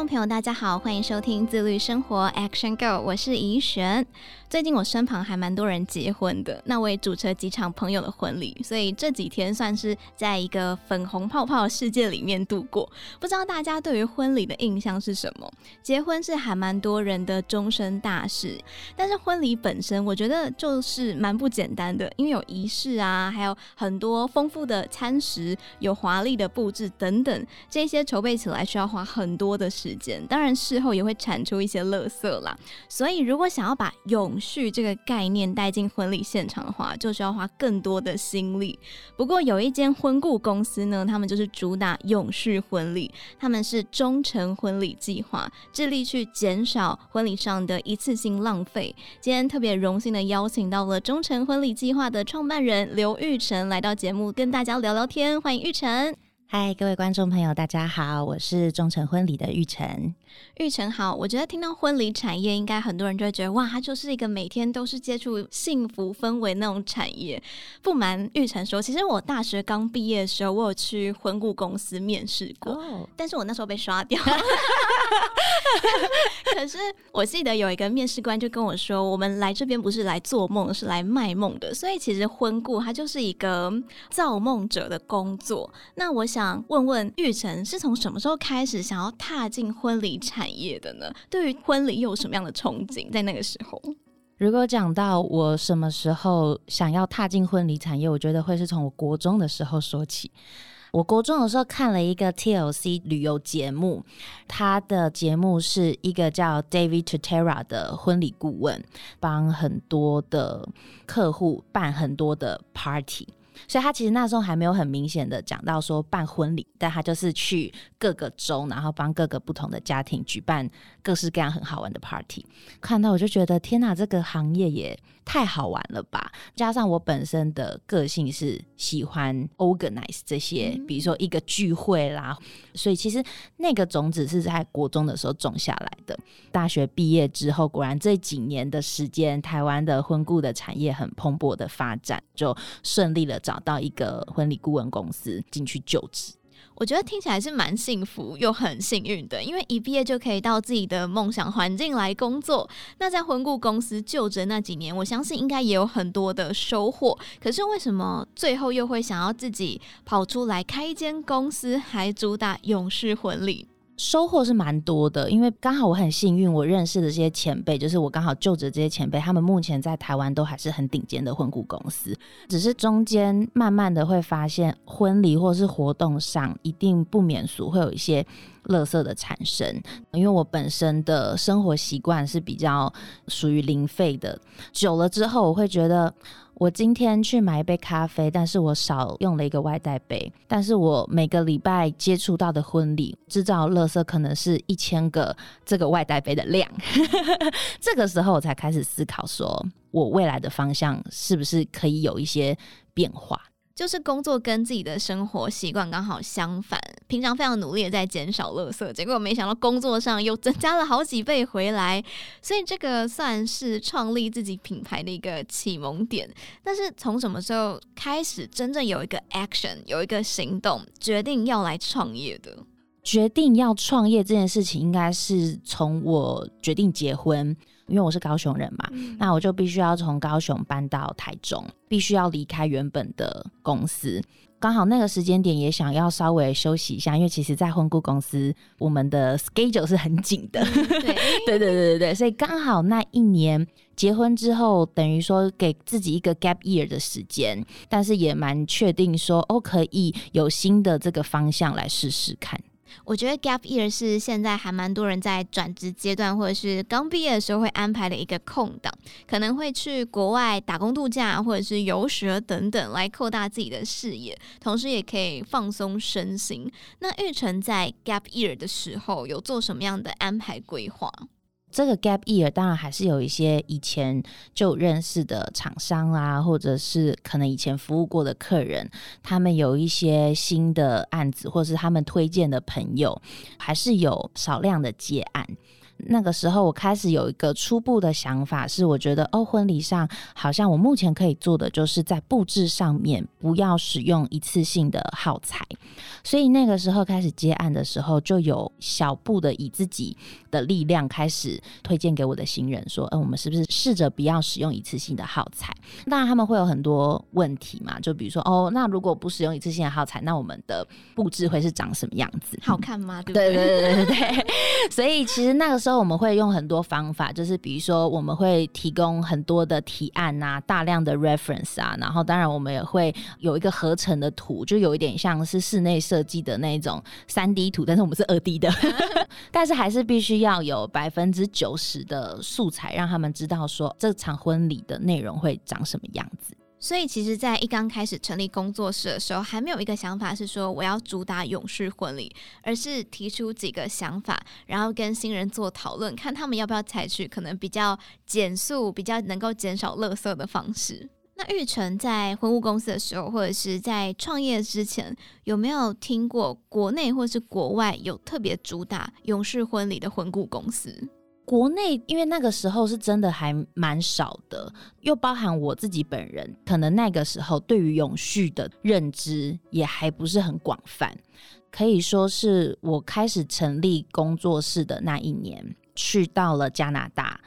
众朋友，大家好，欢迎收听自律生活 Action Go，我是怡璇。最近我身旁还蛮多人结婚的，那我也主持了几场朋友的婚礼，所以这几天算是在一个粉红泡泡世界里面度过。不知道大家对于婚礼的印象是什么？结婚是还蛮多人的终身大事，但是婚礼本身，我觉得就是蛮不简单的，因为有仪式啊，还有很多丰富的餐食，有华丽的布置等等，这些筹备起来需要花很多的时间，当然事后也会产出一些垃圾啦。所以如果想要把永续这个概念带进婚礼现场的话，就需要花更多的心力。不过有一间婚顾公司呢，他们就是主打永续婚礼，他们是忠诚婚礼计划，致力去减少婚礼上的一次性浪费。今天特别荣幸的邀请到了忠诚婚礼计划的创办人刘玉成来到节目跟大家聊聊天，欢迎玉成。嗨，各位观众朋友，大家好，我是忠诚婚礼的玉成。玉成好，我觉得听到婚礼产业，应该很多人就会觉得哇，它就是一个每天都是接触幸福氛围那种产业。不瞒玉成说，其实我大学刚毕业的时候，我有去婚顾公司面试过，oh. 但是我那时候被刷掉。可是我记得有一个面试官就跟我说，我们来这边不是来做梦，是来卖梦的。所以其实婚顾它就是一个造梦者的工作。那我想。想问问玉成是从什么时候开始想要踏进婚礼产业的呢？对于婚礼又有什么样的憧憬？在那个时候，如果讲到我什么时候想要踏进婚礼产业，我觉得会是从我国中的时候说起。我国中的时候看了一个 TLC 旅游节目，他的节目是一个叫 David Tutera 的婚礼顾问，帮很多的客户办很多的 party。所以他其实那时候还没有很明显的讲到说办婚礼，但他就是去各个州，然后帮各个不同的家庭举办各式各样很好玩的 party。看到我就觉得天呐，这个行业也太好玩了吧！加上我本身的个性是喜欢 organize 这些，比如说一个聚会啦，所以其实那个种子是在国中的时候种下来的。大学毕业之后，果然这几年的时间，台湾的婚顾的产业很蓬勃的发展，就顺利了找到一个婚礼顾问公司进去就职。我觉得听起来是蛮幸福又很幸运的，因为一毕业就可以到自己的梦想环境来工作。那在婚顾公司就职那几年，我相信应该也有很多的收获。可是为什么最后又会想要自己跑出来开一间公司，还主打勇士婚礼？收获是蛮多的，因为刚好我很幸运，我认识的这些前辈，就是我刚好就职这些前辈，他们目前在台湾都还是很顶尖的婚顾公司。只是中间慢慢的会发现，婚礼或是活动上一定不免俗，会有一些垃圾的产生。因为我本身的生活习惯是比较属于零废的，久了之后我会觉得。我今天去买一杯咖啡，但是我少用了一个外带杯。但是我每个礼拜接触到的婚礼制造垃圾可能是一千个这个外带杯的量。这个时候我才开始思考，说我未来的方向是不是可以有一些变化。就是工作跟自己的生活习惯刚好相反，平常非常努力的在减少垃圾，结果没想到工作上又增加了好几倍回来，所以这个算是创立自己品牌的一个启蒙点。但是从什么时候开始真正有一个 action，有一个行动，决定要来创业的？决定要创业这件事情，应该是从我决定结婚。因为我是高雄人嘛，嗯、那我就必须要从高雄搬到台中，必须要离开原本的公司。刚好那个时间点也想要稍微休息一下，因为其实，在婚顾公司，我们的 schedule 是很紧的。对，对对对对对，所以刚好那一年结婚之后，等于说给自己一个 gap year 的时间，但是也蛮确定说，哦，可以有新的这个方向来试试看。我觉得 gap year 是现在还蛮多人在转职阶段或者是刚毕业的时候会安排的一个空档，可能会去国外打工度假或者是游学等等，来扩大自己的视野，同时也可以放松身心。那玉成在 gap year 的时候有做什么样的安排规划？这个 gap year 当然还是有一些以前就认识的厂商啊，或者是可能以前服务过的客人，他们有一些新的案子，或是他们推荐的朋友，还是有少量的接案。那个时候，我开始有一个初步的想法，是我觉得哦，婚礼上好像我目前可以做的，就是在布置上面不要使用一次性的耗材。所以那个时候开始接案的时候，就有小步的以自己的力量开始推荐给我的新人，说，嗯、呃，我们是不是试着不要使用一次性的耗材？当然他们会有很多问题嘛，就比如说，哦，那如果不使用一次性的耗材，那我们的布置会是长什么样子？好看吗？对不对？对对对对对。所以其实那个时候我们会用很多方法，就是比如说我们会提供很多的提案啊，大量的 reference 啊，然后当然我们也会有一个合成的图，就有一点像是室内设计的那种三 D 图，但是我们是二 D 的，但是还是必须要有百分之九十的素材，让他们知道说这场婚礼的内容会长什么样子。所以，其实，在一刚开始成立工作室的时候，还没有一个想法是说我要主打永续婚礼，而是提出几个想法，然后跟新人做讨论，看他们要不要采取可能比较减速、比较能够减少垃圾的方式。那玉成在婚务公司的时候，或者是在创业之前，有没有听过国内或是国外有特别主打永续婚礼的婚顾公司？国内因为那个时候是真的还蛮少的，又包含我自己本人，可能那个时候对于永续的认知也还不是很广泛。可以说是我开始成立工作室的那一年，去到了加拿大，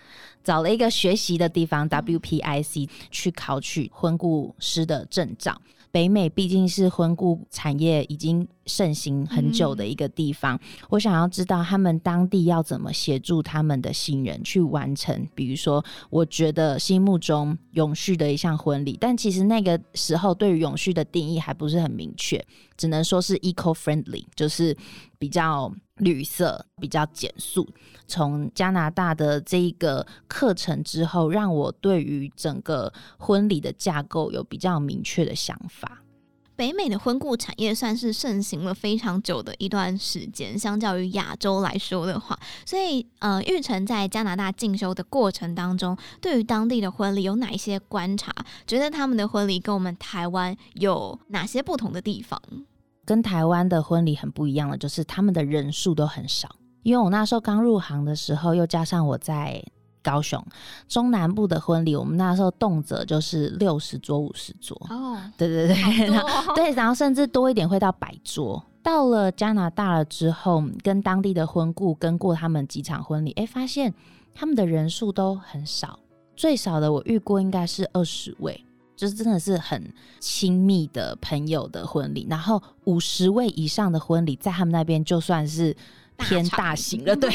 找了一个学习的地方 WPIC 去考取婚顾师的证照。北美毕竟是婚顾产业已经盛行很久的一个地方，嗯，我想要知道他们当地要怎么协助他们的新人去完成，比如说，我觉得心目中永续的一项婚礼，但其实那个时候对于永续的定义还不是很明确，只能说是 eco-friendly，就是比较。绿色比较减速。从加拿大的这一个课程之后，让我对于整个婚礼的架构有比较明确的想法。北美的婚顾产业算是盛行了非常久的一段时间，相较于亚洲来说的话，所以呃，玉成在加拿大进修的过程当中，对于当地的婚礼有哪一些观察？觉得他们的婚礼跟我们台湾有哪些不同的地方？跟台湾的婚礼很不一样的，就是他们的人数都很少。因为我那时候刚入行的时候，又加上我在高雄中南部的婚礼，我们那时候动辄就是六十桌、五十桌。哦，对对对，哦、对，然后甚至多一点会到百桌。到了加拿大了之后，跟当地的婚顾跟过他们几场婚礼，哎，发现他们的人数都很少，最少的我遇过应该是二十位。就是真的是很亲密的朋友的婚礼，然后五十位以上的婚礼，在他们那边就算是偏大型了。对，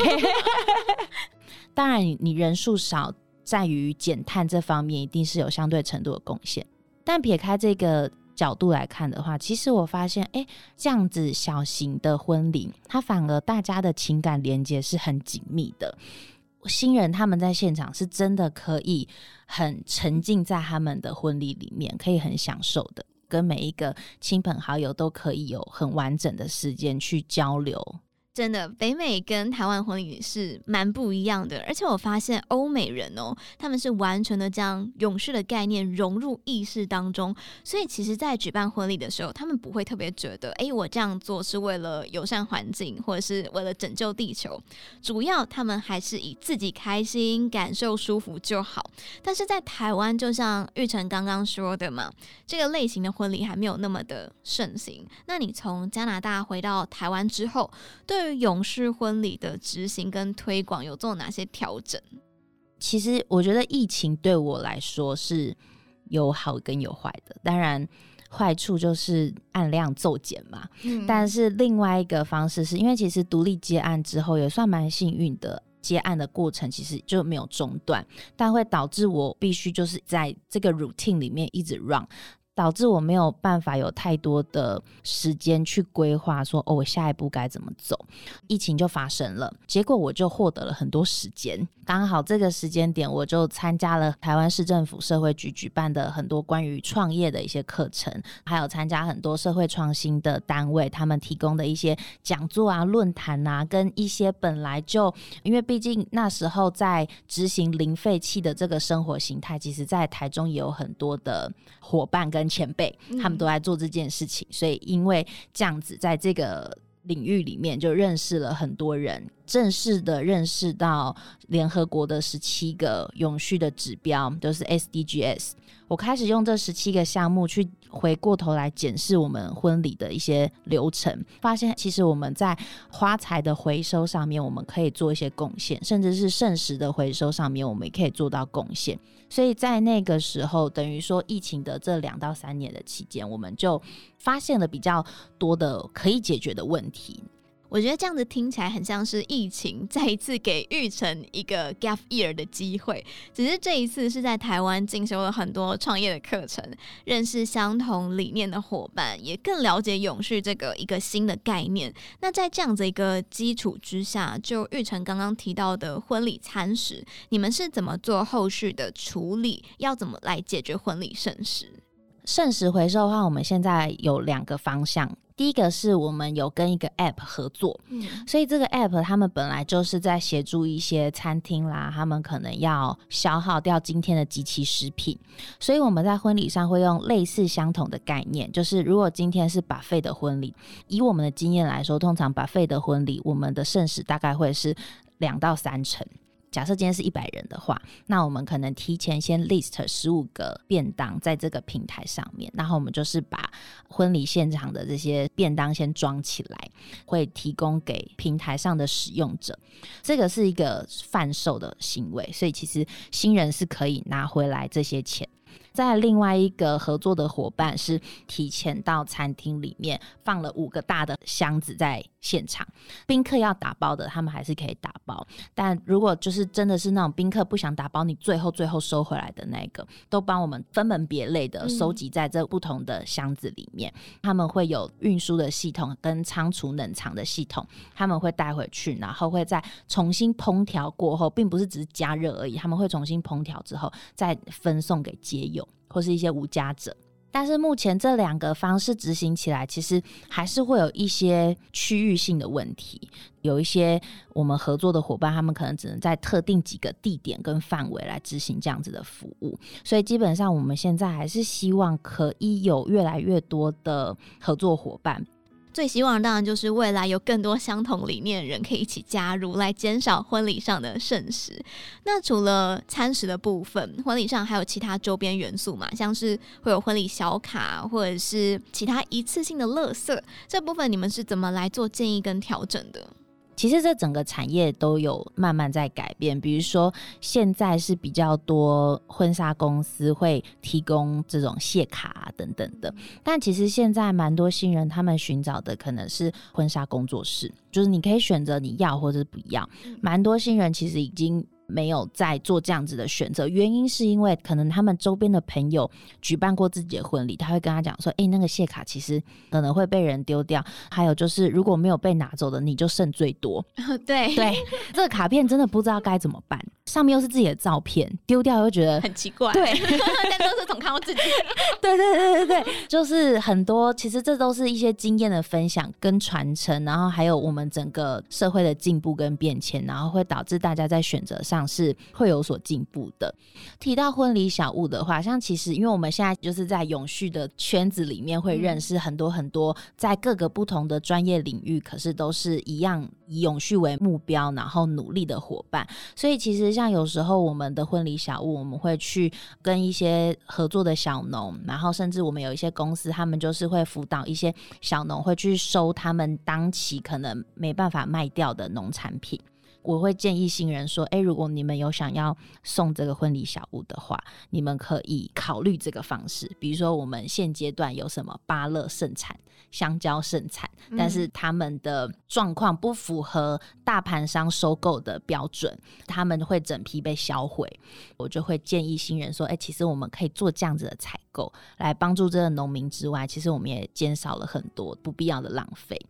当然你人数少，在于减碳这方面一定是有相对程度的贡献。但撇开这个角度来看的话，其实我发现，哎，这样子小型的婚礼，它反而大家的情感连接是很紧密的。新人他们在现场是真的可以很沉浸在他们的婚礼里面，可以很享受的，跟每一个亲朋好友都可以有很完整的时间去交流。真的，北美跟台湾婚礼是蛮不一样的，而且我发现欧美人哦，他们是完全的将永续的概念融入意识当中，所以其实，在举办婚礼的时候，他们不会特别觉得，哎，我这样做是为了友善环境，或者是为了拯救地球，主要他们还是以自己开心、感受舒服就好。但是在台湾，就像玉成刚刚说的嘛，这个类型的婚礼还没有那么的盛行。那你从加拿大回到台湾之后，对永续婚礼的执行跟推广有做哪些调整？其实我觉得疫情对我来说是有好跟有坏的。当然，坏处就是案量骤减嘛。嗯。但是另外一个方式是因为其实独立接案之后也算蛮幸运的，接案的过程其实就没有中断，但会导致我必须就是在这个 routine 里面一直 run。导致我没有办法有太多的时间去规划，说哦，我下一步该怎么走。疫情就发生了，结果我就获得了很多时间。刚好这个时间点，我就参加了台湾市政府社会局举办的很多关于创业的一些课程，还有参加很多社会创新的单位，他们提供的一些讲座啊、论坛啊，跟一些本来就因为毕竟那时候在执行零废弃的这个生活形态，其实在台中也有很多的伙伴跟前辈，他们都在做这件事情，所以因为这样子，在这个领域里面就认识了很多人，正式的认识到联合国的十七个永续的指标，都是 SDGs。我开始用这十七个项目去回过头来检视我们婚礼的一些流程，发现其实我们在花材的回收上面，我们可以做一些贡献，甚至是剩食的回收上面，我们也可以做到贡献。所以在那个时候，等于说疫情的这两到三年的期间，我们就发现了比较多的可以解决的问题。我觉得这样子听起来很像是疫情 再一次给玉成一个 gap year 的机会，只是这一次是在台湾进修了很多创业的课程，认识相同理念的伙伴，也更了解永续这个一个新的概念。那在这样子一个基础之下，就玉成刚刚提到的婚礼餐食，你们是怎么做后续的处理？要怎么来解决婚礼剩食？剩食回收的话，我们现在有两个方向。第一个是我们有跟一个 App 合作，嗯，所以这个 App 他们本来就是在协助一些餐厅啦，他们可能要消耗掉今天的即期食品，所以我们在婚礼上会用类似相同的概念，就是如果今天是 buffet 的婚礼，以我们的经验来说，通常 buffet 的婚礼，我们的剩食大概会是两到三成。假设今天是一百人的话，那我们可能提前先 list 十五个便当在这个平台上面，然后我们就是把婚礼现场的这些便当先装起来，会提供给平台上的使用者。这个是一个贩售的行为，所以其实新人是可以拿回来这些钱。在另外一个合作的伙伴是提前到餐厅里面放了五个大的箱子在现场，宾客要打包的，他们还是可以打包。但如果就是真的是那种宾客不想打包，你最后最后收回来的那个，都帮我们分门别类的收集在这不同的箱子里面。嗯、他们会有运输的系统跟仓储冷藏的系统，他们会带回去，然后会再重新烹调过后，并不是只是加热而已，他们会重新烹调之后再分送给街友。或是一些无家者，但是目前这两个方式执行起来，其实还是会有一些区域性的问题。有一些我们合作的伙伴，他们可能只能在特定几个地点跟范围来执行这样子的服务，所以基本上我们现在还是希望可以有越来越多的合作伙伴。最希望当然就是未来有更多相同理念的人可以一起加入，来减少婚礼上的剩食。那除了餐食的部分，婚礼上还有其他周边元素嘛？像是会有婚礼小卡，或者是其他一次性的乐色，这部分你们是怎么来做建议跟调整的？其实这整个产业都有慢慢在改变，比如说现在是比较多婚纱公司会提供这种谢卡啊等等的，但其实现在蛮多新人他们寻找的可能是婚纱工作室，就是你可以选择你要或者不要，蛮多新人其实已经。没有再做这样子的选择，原因是因为可能他们周边的朋友举办过自己的婚礼，他会跟他讲说：“诶，那个谢卡其实可能会被人丢掉，还有就是如果没有被拿走的，你就剩最多。”对对，这个卡片真的不知道该怎么办，上面又是自己的照片，丢掉又觉得很奇怪。对，但都是总看我自己。对对对对对，就是很多，其实这都是一些经验的分享跟传承，然后还有我们整个社会的进步跟变迁，然后会导致大家在选择上。是会有所进步的。提到婚礼小物的话，像其实因为我们现在就是在永续的圈子里面，会认识很多很多在各个不同的专业领域，可是都是一样以永续为目标，然后努力的伙伴。所以其实像有时候我们的婚礼小物，我们会去跟一些合作的小农，然后甚至我们有一些公司，他们就是会辅导一些小农，会去收他们当期可能没办法卖掉的农产品。我会建议新人说：“诶，如果你们有想要送这个婚礼小物的话，你们可以考虑这个方式。比如说，我们现阶段有什么芭乐盛产、香蕉盛产，但是他们的状况不符合大盘商收购的标准，他们会整批被销毁。我就会建议新人说：诶，其实我们可以做这样子的采”来帮助这个农民之外，其实我们也减少了很多不必要的浪费，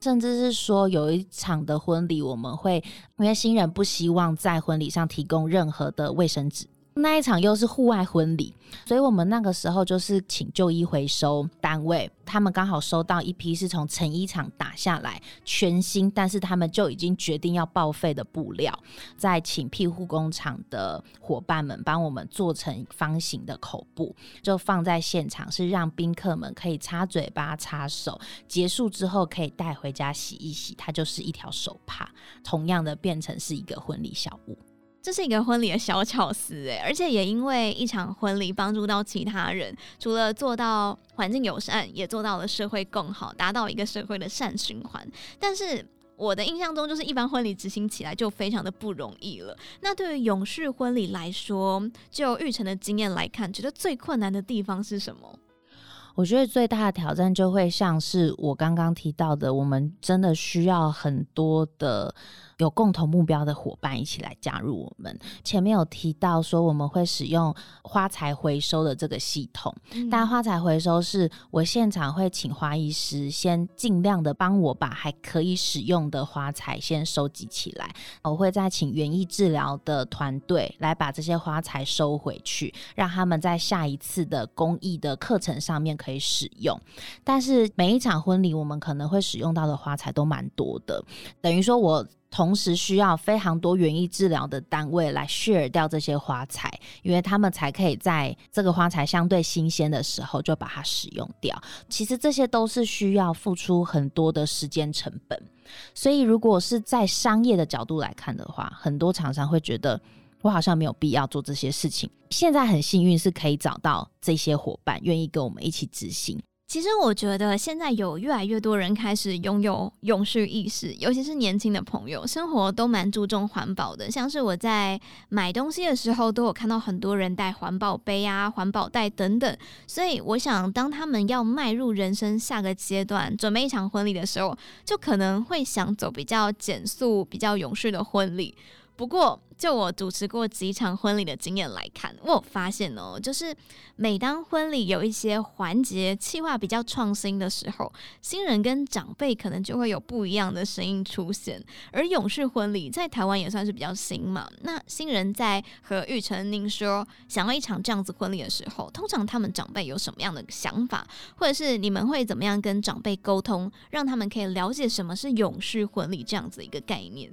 甚至是说有一场的婚礼，我们会因为新人不希望在婚礼上提供任何的卫生纸。那一场又是户外婚礼，所以我们那个时候就是请旧衣回收单位，他们刚好收到一批是从成衣厂打下来全新，但是他们就已经决定要报废的布料，再请庇护工厂的伙伴们帮我们做成方形的口布，就放在现场，是让宾客们可以擦嘴巴、擦手，结束之后可以带回家洗一洗，它就是一条手帕，同样的变成是一个婚礼小物。这是一个婚礼的小巧思哎，而且也因为一场婚礼帮助到其他人，除了做到环境友善，也做到了社会更好，达到一个社会的善循环。但是我的印象中，就是一般婚礼执行起来就非常的不容易了。那对于永续婚礼来说，就育成的经验来看，觉得最困难的地方是什么？我觉得最大的挑战就会像是我刚刚提到的，我们真的需要很多的。有共同目标的伙伴一起来加入我们。前面有提到说我们会使用花材回收的这个系统，嗯、但花材回收是我现场会请花艺师先尽量的帮我把还可以使用的花材先收集起来，我会再请园艺治疗的团队来把这些花材收回去，让他们在下一次的工艺的课程上面可以使用。但是每一场婚礼我们可能会使用到的花材都蛮多的，等于说我。同时需要非常多园艺治疗的单位来 share 掉这些花材，因为他们才可以在这个花材相对新鲜的时候就把它使用掉。其实这些都是需要付出很多的时间成本，所以如果是在商业的角度来看的话，很多厂商会觉得我好像没有必要做这些事情。现在很幸运是可以找到这些伙伴愿意跟我们一起执行。其实我觉得现在有越来越多人开始拥有永续意识，尤其是年轻的朋友，生活都蛮注重环保的。像是我在买东西的时候，都有看到很多人带环保杯啊、环保袋等等。所以我想，当他们要迈入人生下个阶段，准备一场婚礼的时候，就可能会想走比较减速、比较永续的婚礼。不过，就我主持过几场婚礼的经验来看，我发现哦，就是每当婚礼有一些环节企划比较创新的时候，新人跟长辈可能就会有不一样的声音出现。而永续婚礼在台湾也算是比较新嘛，那新人在和玉成您说想要一场这样子婚礼的时候，通常他们长辈有什么样的想法，或者是你们会怎么样跟长辈沟通，让他们可以了解什么是永续婚礼这样子一个概念？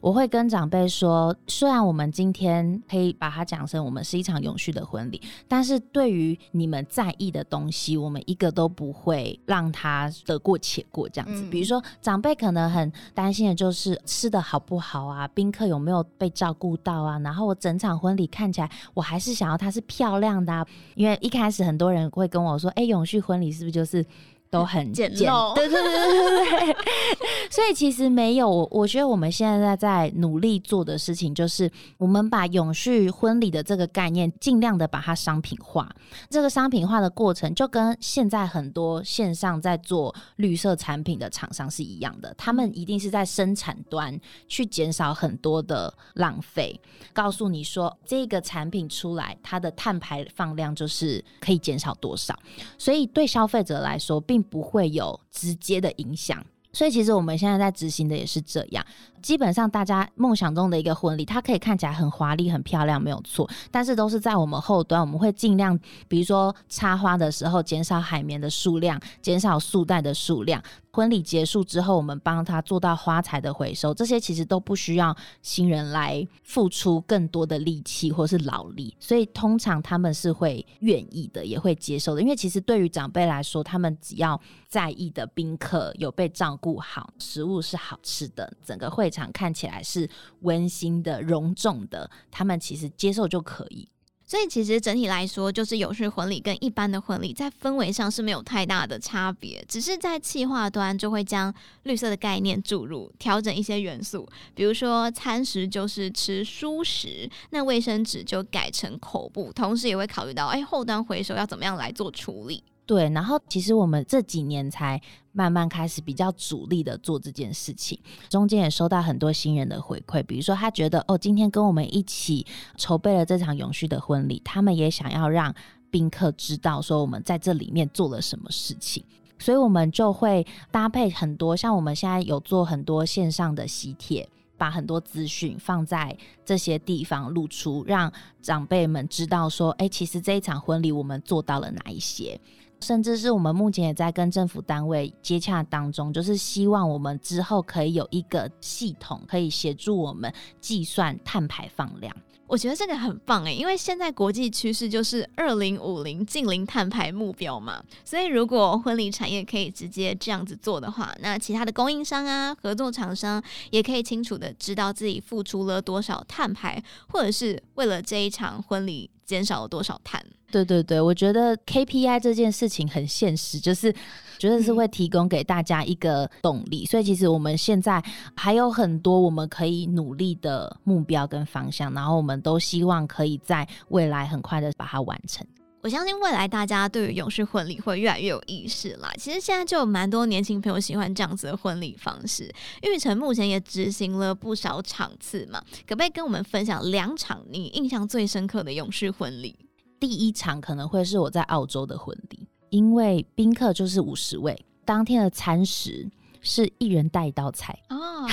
我会跟长辈说，虽然我们今天可以把它讲成我们是一场永续的婚礼，但是对于你们在意的东西，我们一个都不会让他得过且过这样子。嗯、比如说，长辈可能很担心的就是吃的好不好啊，宾客有没有被照顾到啊，然后我整场婚礼看起来，我还是想要它是漂亮的啊，因为一开始很多人会跟我说，哎，永续婚礼是不是就是？都很简陋，对对对对对，所以其实没有，我我觉得我们现在在努力做的事情，就是我们把永续婚礼的这个概念，尽量的把它商品化。这个商品化的过程，就跟现在很多线上在做绿色产品的厂商是一样的，他们一定是在生产端去减少很多的浪费，告诉你说这个产品出来，它的碳排放量就是可以减少多少，所以对消费者来说，并不会有直接的影响，所以其实我们现在在执行的也是这样。基本上，大家梦想中的一个婚礼，它可以看起来很华丽、很漂亮，没有错。但是都是在我们后端，我们会尽量，比如说插花的时候，减少海绵的数量，减少束带的数量。婚礼结束之后，我们帮他做到花材的回收，这些其实都不需要新人来付出更多的力气或是劳力，所以通常他们是会愿意的，也会接受的。因为其实对于长辈来说，他们只要在意的宾客有被照顾好，食物是好吃的，整个会场看起来是温馨的、隆重的，他们其实接受就可以。所以其实整体来说，就是有序婚礼跟一般的婚礼在氛围上是没有太大的差别，只是在企划端就会将绿色的概念注入，调整一些元素，比如说餐食就是吃蔬食，那卫生纸就改成口布，同时也会考虑到，哎，后端回收要怎么样来做处理。对，然后其实我们这几年才慢慢开始比较主力的做这件事情，中间也收到很多新人的回馈，比如说他觉得哦，今天跟我们一起筹备了这场永续的婚礼，他们也想要让宾客知道说我们在这里面做了什么事情，所以我们就会搭配很多，像我们现在有做很多线上的喜帖。把很多资讯放在这些地方露出，让长辈们知道说，哎，其实这一场婚礼我们做到了哪一些，甚至是我们目前也在跟政府单位接洽当中，就是希望我们之后可以有一个系统，可以协助我们计算碳排放量。我觉得这个很棒诶，因为现在国际趋势就是二零五零净零碳排目标嘛，所以如果婚礼产业可以直接这样子做的话，那其他的供应商啊、合作厂商也可以清楚的知道自己付出了多少碳排，或者是为了这一场婚礼减少了多少碳。对对对，我觉得 KPI 这件事情很现实，就是。觉得是会提供给大家一个动力，所以其实我们现在还有很多我们可以努力的目标跟方向，然后我们都希望可以在未来很快的把它完成。我相信未来大家对于永续婚礼会越来越有意识啦。其实现在就有蛮多年轻朋友喜欢这样子的婚礼方式，玉成目前也执行了不少场次嘛，可不可以跟我们分享两场你印象最深刻的永续婚礼？第一场可能会是我在澳洲的婚礼。因为宾客就是五十位，当天的餐食是一人带一道菜哦。Oh.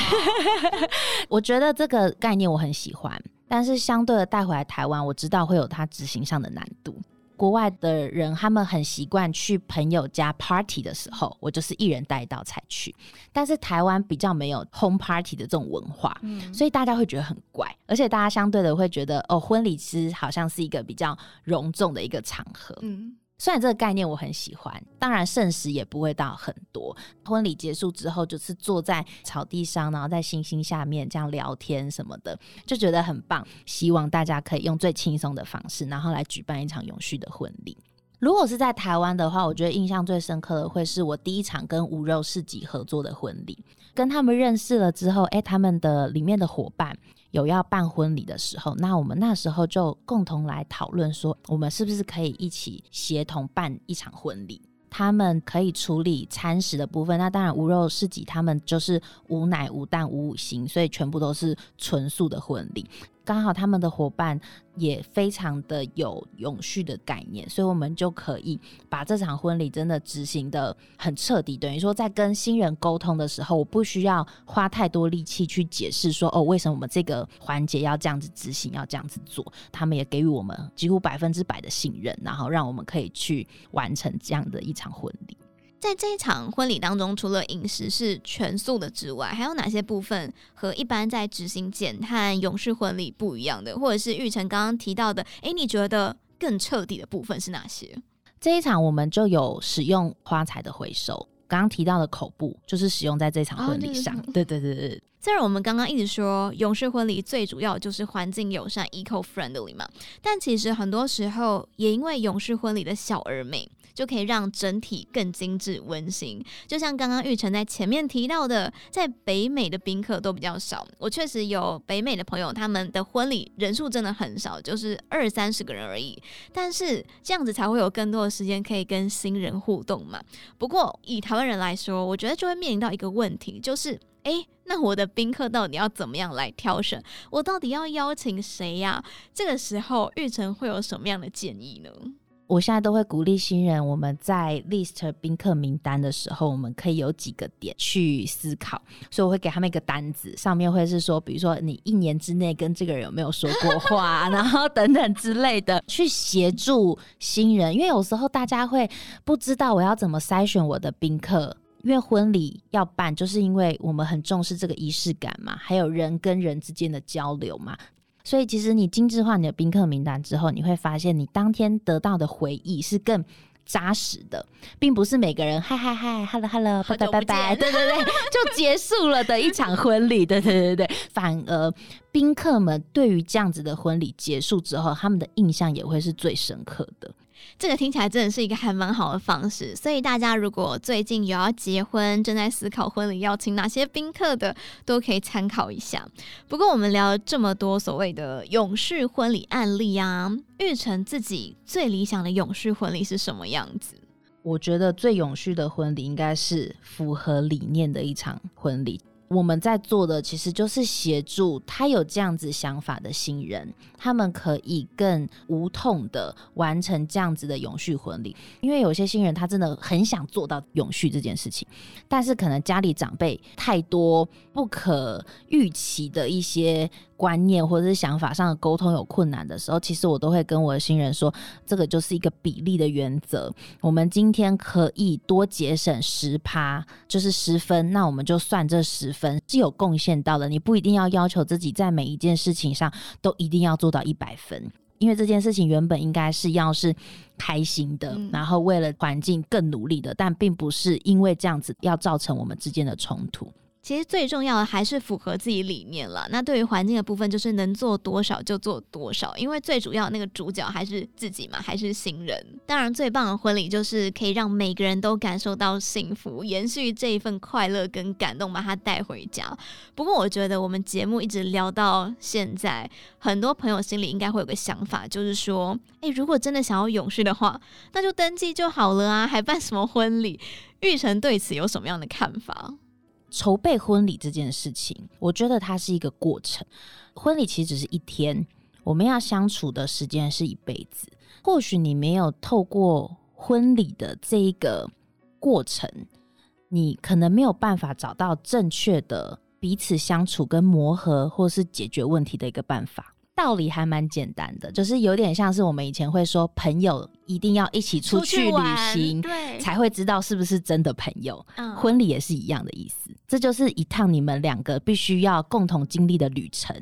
我觉得这个概念我很喜欢，但是相对的带回来台湾，我知道会有它执行上的难度。国外的人他们很习惯去朋友家 party 的时候，我就是一人带一道菜去。但是台湾比较没有 home party 的这种文化，嗯，所以大家会觉得很怪，而且大家相对的会觉得哦，婚礼其实好像是一个比较隆重的一个场合，嗯。虽然这个概念我很喜欢，当然剩食也不会到很多。婚礼结束之后，就是坐在草地上，然后在星星下面这样聊天什么的，就觉得很棒。希望大家可以用最轻松的方式，然后来举办一场永续的婚礼。如果是在台湾的话，我觉得印象最深刻的会是我第一场跟无肉市集合作的婚礼，跟他们认识了之后，哎，他们的里面的伙伴。有要办婚礼的时候，那我们那时候就共同来讨论说，我们是不是可以一起协同办一场婚礼？他们可以处理餐食的部分，那当然无肉市集他们就是无奶、无蛋、无五辛，所以全部都是纯素的婚礼。刚好他们的伙伴也非常的有永续的概念，所以我们就可以把这场婚礼真的执行的很彻底。等于说，在跟新人沟通的时候，我不需要花太多力气去解释说，哦，为什么我们这个环节要这样子执行，要这样子做。他们也给予我们几乎百分之百的信任，然后让我们可以去完成这样的一场婚礼。在这一场婚礼当中，除了饮食是全素的之外，还有哪些部分和一般在执行简碳勇士婚礼不一样的？或者是玉成刚刚提到的，诶，你觉得更彻底的部分是哪些？这一场我们就有使用花材的回收，刚刚提到的口布就是使用在这场婚礼上。哦、对对对对。虽然我们刚刚一直说永续婚礼最主要就是环境友善 （eco friendly） 嘛，但其实很多时候也因为永续婚礼的小而美。就可以让整体更精致温馨。就像刚刚玉成在前面提到的，在北美的宾客都比较少。我确实有北美的朋友，他们的婚礼人数真的很少，就是二三十个人而已。但是这样子才会有更多的时间可以跟新人互动嘛。不过以台湾人来说，我觉得就会面临到一个问题，就是诶，那我的宾客到底要怎么样来挑选？我到底要邀请谁呀？这个时候玉成会有什么样的建议呢？我现在都会鼓励新人，我们在 list 宾客名单的时候，我们可以有几个点去思考。所以我会给他们一个单子，上面会是说，比如说你一年之内跟这个人有没有说过话，然后等等之类的，去协助新人。因为有时候大家会不知道我要怎么筛选我的宾客，因为婚礼要办，就是因为我们很重视这个仪式感嘛，还有人跟人之间的交流嘛。所以，其实你精致化你的宾客名单之后，你会发现你当天得到的回忆是更扎实的，并不是每个人嗨嗨嗨，hello hello，拜拜拜拜，对对对，就结束了的一场婚礼，对对对对，反而宾客们对于这样子的婚礼结束之后，他们的印象也会是最深刻的。这个听起来真的是一个还蛮好的方式，所以大家如果最近有要结婚，正在思考婚礼邀请哪些宾客的，都可以参考一下。不过我们聊了这么多所谓的永续婚礼案例啊，玉成自己最理想的永续婚礼是什么样子？我觉得最永续的婚礼应该是符合理念的一场婚礼。我们在做的其实就是协助他有这样子想法的新人，他们可以更无痛的完成这样子的永续婚礼。因为有些新人他真的很想做到永续这件事情，但是可能家里长辈太多不可预期的一些观念或者是想法上的沟通有困难的时候，其实我都会跟我的新人说，这个就是一个比例的原则。我们今天可以多节省十趴，就是十分，那我们就算这十分是有贡献到的。你不一定要要求自己在每一件事情上都一定要做到一百分，因为这件事情原本应该是要是开心的，嗯、然后为了环境更努力的，但并不是因为这样子要造成我们之间的冲突。其实最重要的还是符合自己理念了。那对于环境的部分，就是能做多少就做多少，因为最主要那个主角还是自己嘛，还是新人。当然，最棒的婚礼就是可以让每个人都感受到幸福，延续这一份快乐跟感动，把它带回家。不过，我觉得我们节目一直聊到现在，很多朋友心里应该会有个想法，就是说，诶，如果真的想要永续的话，那就登记就好了啊，还办什么婚礼？玉成对此有什么样的看法？筹备婚礼这件事情，我觉得它是一个过程。婚礼其实只是一天，我们要相处的时间是一辈子。或许你没有透过婚礼的这一个过程，你可能没有办法找到正确的彼此相处跟磨合，或是解决问题的一个办法。道理还蛮简单的，就是有点像是我们以前会说，朋友一定要一起出去旅行，对，才会知道是不是真的朋友。嗯，婚礼也是一样的意思，这就是一趟你们两个必须要共同经历的旅程。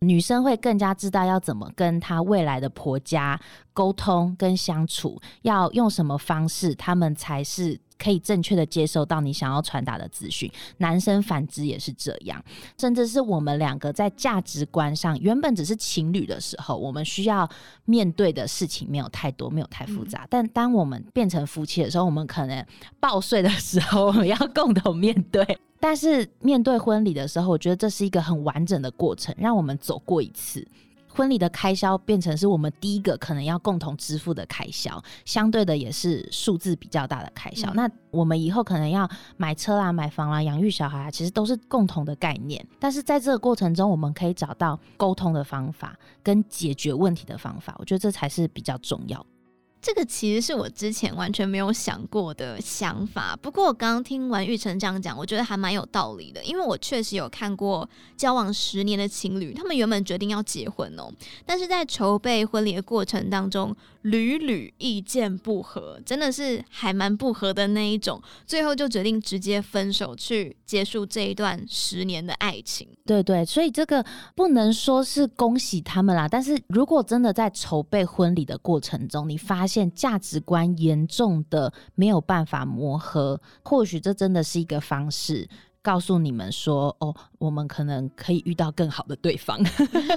女生会更加知道要怎么跟她未来的婆家沟通跟相处，要用什么方式，他们才是。可以正确的接收到你想要传达的资讯，男生反之也是这样，甚至是我们两个在价值观上原本只是情侣的时候，我们需要面对的事情没有太多，没有太复杂。嗯、但当我们变成夫妻的时候，我们可能报税的时候我们要共同面对。但是面对婚礼的时候，我觉得这是一个很完整的过程，让我们走过一次。婚礼的开销变成是我们第一个可能要共同支付的开销，相对的也是数字比较大的开销。嗯、那我们以后可能要买车啦、买房啦、养育小孩啊，其实都是共同的概念。但是在这个过程中，我们可以找到沟通的方法跟解决问题的方法，我觉得这才是比较重要。这个其实是我之前完全没有想过的想法。不过我刚刚听完玉成这样讲，我觉得还蛮有道理的。因为我确实有看过交往十年的情侣，他们原本决定要结婚哦，但是在筹备婚礼的过程当中，屡屡意见不合，真的是还蛮不合的那一种。最后就决定直接分手，去结束这一段十年的爱情。对对，所以这个不能说是恭喜他们啦。但是如果真的在筹备婚礼的过程中，你发现价值观严重的没有办法磨合，或许这真的是一个方式，告诉你们说：哦，我们可能可以遇到更好的对方。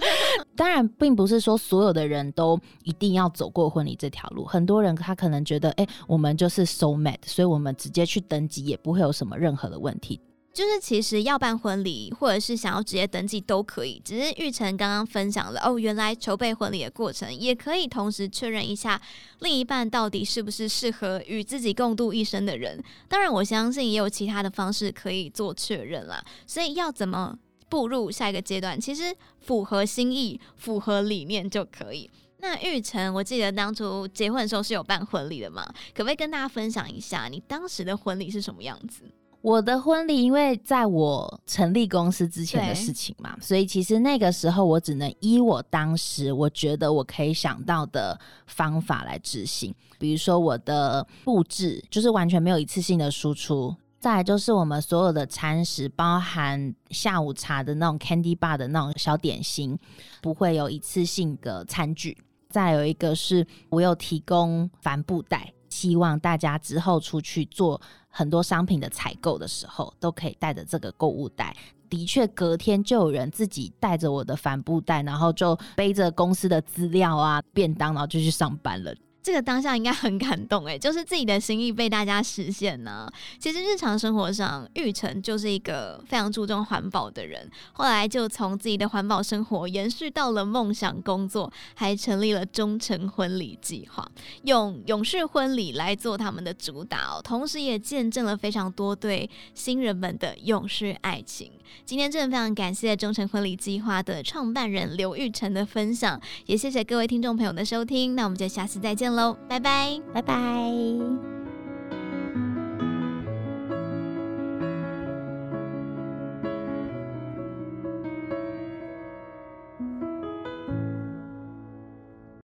当然，并不是说所有的人都一定要走过婚礼这条路。很多人他可能觉得，哎，我们就是 so mad，所以我们直接去登记也不会有什么任何的问题。就是其实要办婚礼，或者是想要直接登记都可以。只是玉成刚刚分享了哦，原来筹备婚礼的过程也可以同时确认一下另一半到底是不是适合与自己共度一生的人。当然，我相信也有其他的方式可以做确认啦。所以要怎么步入下一个阶段，其实符合心意、符合理念就可以。那玉成，我记得当初结婚的时候是有办婚礼的嘛？可不可以跟大家分享一下你当时的婚礼是什么样子？我的婚礼，因为在我成立公司之前的事情嘛，所以其实那个时候我只能依我当时我觉得我可以想到的方法来执行。比如说我的布置就是完全没有一次性的输出，再来就是我们所有的餐食，包含下午茶的那种 candy bar 的那种小点心，不会有一次性的餐具。再有一个是我有提供帆布袋，希望大家之后出去做。很多商品的采购的时候，都可以带着这个购物袋。的确，隔天就有人自己带着我的帆布袋，然后就背着公司的资料啊、便当，然后就去上班了。这个当下应该很感动诶，就是自己的心意被大家实现呢。其实日常生活上，玉成就是一个非常注重环保的人，后来就从自己的环保生活延续到了梦想工作，还成立了忠诚婚礼计划，用永续婚礼来做他们的主打，同时也见证了非常多对新人们的永续爱情。今天真的非常感谢忠诚婚礼计划的创办人刘玉成的分享，也谢谢各位听众朋友的收听，那我们就下次再见。喽，拜拜，拜拜。